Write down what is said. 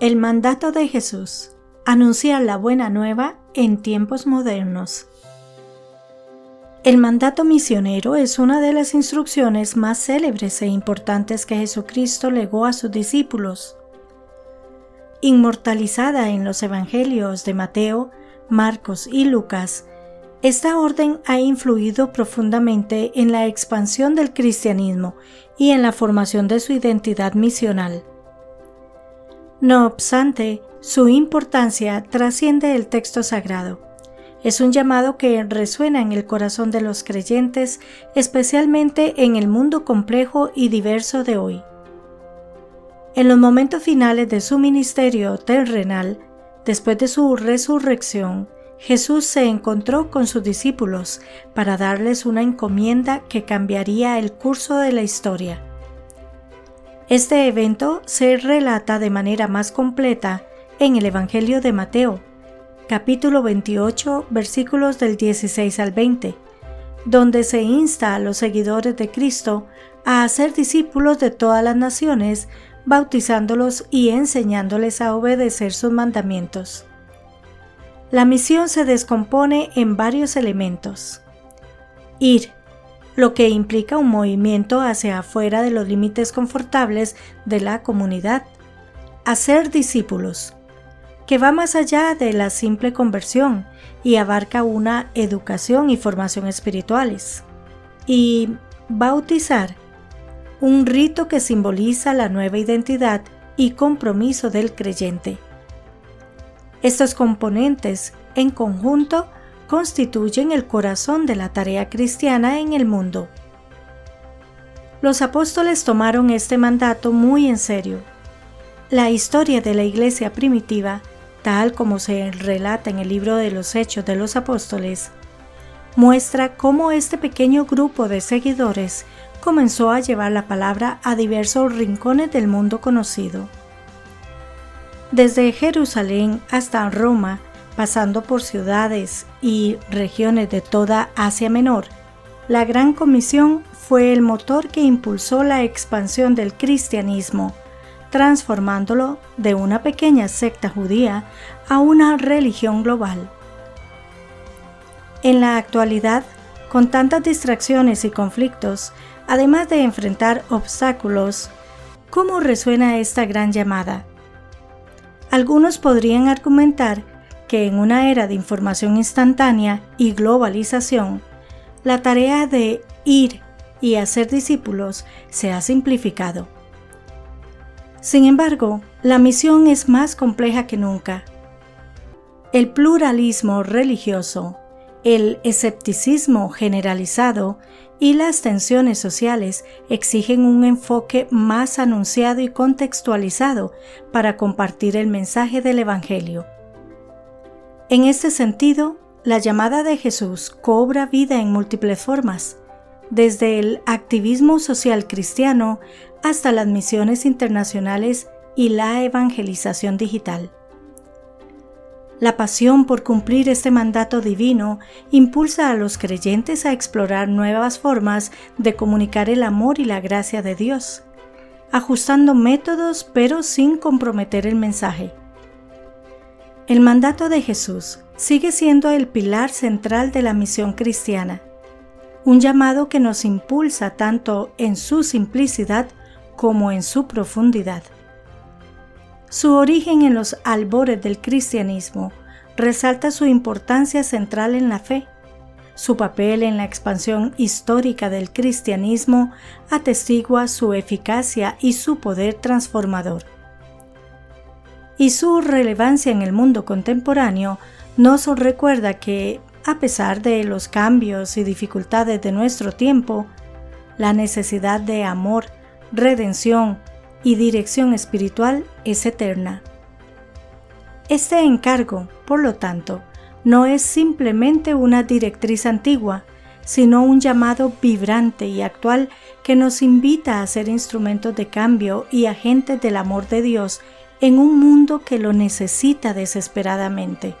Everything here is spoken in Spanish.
El mandato de Jesús. Anunciar la buena nueva en tiempos modernos. El mandato misionero es una de las instrucciones más célebres e importantes que Jesucristo legó a sus discípulos. Inmortalizada en los Evangelios de Mateo, Marcos y Lucas, esta orden ha influido profundamente en la expansión del cristianismo y en la formación de su identidad misional. No obstante, su importancia trasciende el texto sagrado. Es un llamado que resuena en el corazón de los creyentes, especialmente en el mundo complejo y diverso de hoy. En los momentos finales de su ministerio terrenal, después de su resurrección, Jesús se encontró con sus discípulos para darles una encomienda que cambiaría el curso de la historia. Este evento se relata de manera más completa en el Evangelio de Mateo, capítulo 28, versículos del 16 al 20, donde se insta a los seguidores de Cristo a hacer discípulos de todas las naciones, bautizándolos y enseñándoles a obedecer sus mandamientos. La misión se descompone en varios elementos. Ir, lo que implica un movimiento hacia afuera de los límites confortables de la comunidad. Hacer discípulos, que va más allá de la simple conversión y abarca una educación y formación espirituales. Y bautizar, un rito que simboliza la nueva identidad y compromiso del creyente. Estos componentes, en conjunto, constituyen el corazón de la tarea cristiana en el mundo. Los apóstoles tomaron este mandato muy en serio. La historia de la iglesia primitiva, tal como se relata en el libro de los Hechos de los Apóstoles, muestra cómo este pequeño grupo de seguidores comenzó a llevar la palabra a diversos rincones del mundo conocido. Desde Jerusalén hasta Roma, pasando por ciudades y regiones de toda Asia Menor, la Gran Comisión fue el motor que impulsó la expansión del cristianismo, transformándolo de una pequeña secta judía a una religión global. En la actualidad, con tantas distracciones y conflictos, además de enfrentar obstáculos, ¿cómo resuena esta gran llamada? Algunos podrían argumentar que en una era de información instantánea y globalización, la tarea de ir y hacer discípulos se ha simplificado. Sin embargo, la misión es más compleja que nunca. El pluralismo religioso, el escepticismo generalizado y las tensiones sociales exigen un enfoque más anunciado y contextualizado para compartir el mensaje del Evangelio. En este sentido, la llamada de Jesús cobra vida en múltiples formas, desde el activismo social cristiano hasta las misiones internacionales y la evangelización digital. La pasión por cumplir este mandato divino impulsa a los creyentes a explorar nuevas formas de comunicar el amor y la gracia de Dios, ajustando métodos pero sin comprometer el mensaje. El mandato de Jesús sigue siendo el pilar central de la misión cristiana, un llamado que nos impulsa tanto en su simplicidad como en su profundidad. Su origen en los albores del cristianismo resalta su importancia central en la fe. Su papel en la expansión histórica del cristianismo atestigua su eficacia y su poder transformador y su relevancia en el mundo contemporáneo nos recuerda que, a pesar de los cambios y dificultades de nuestro tiempo, la necesidad de amor, redención y dirección espiritual es eterna. Este encargo, por lo tanto, no es simplemente una directriz antigua, sino un llamado vibrante y actual que nos invita a ser instrumentos de cambio y agentes del amor de Dios en un mundo que lo necesita desesperadamente.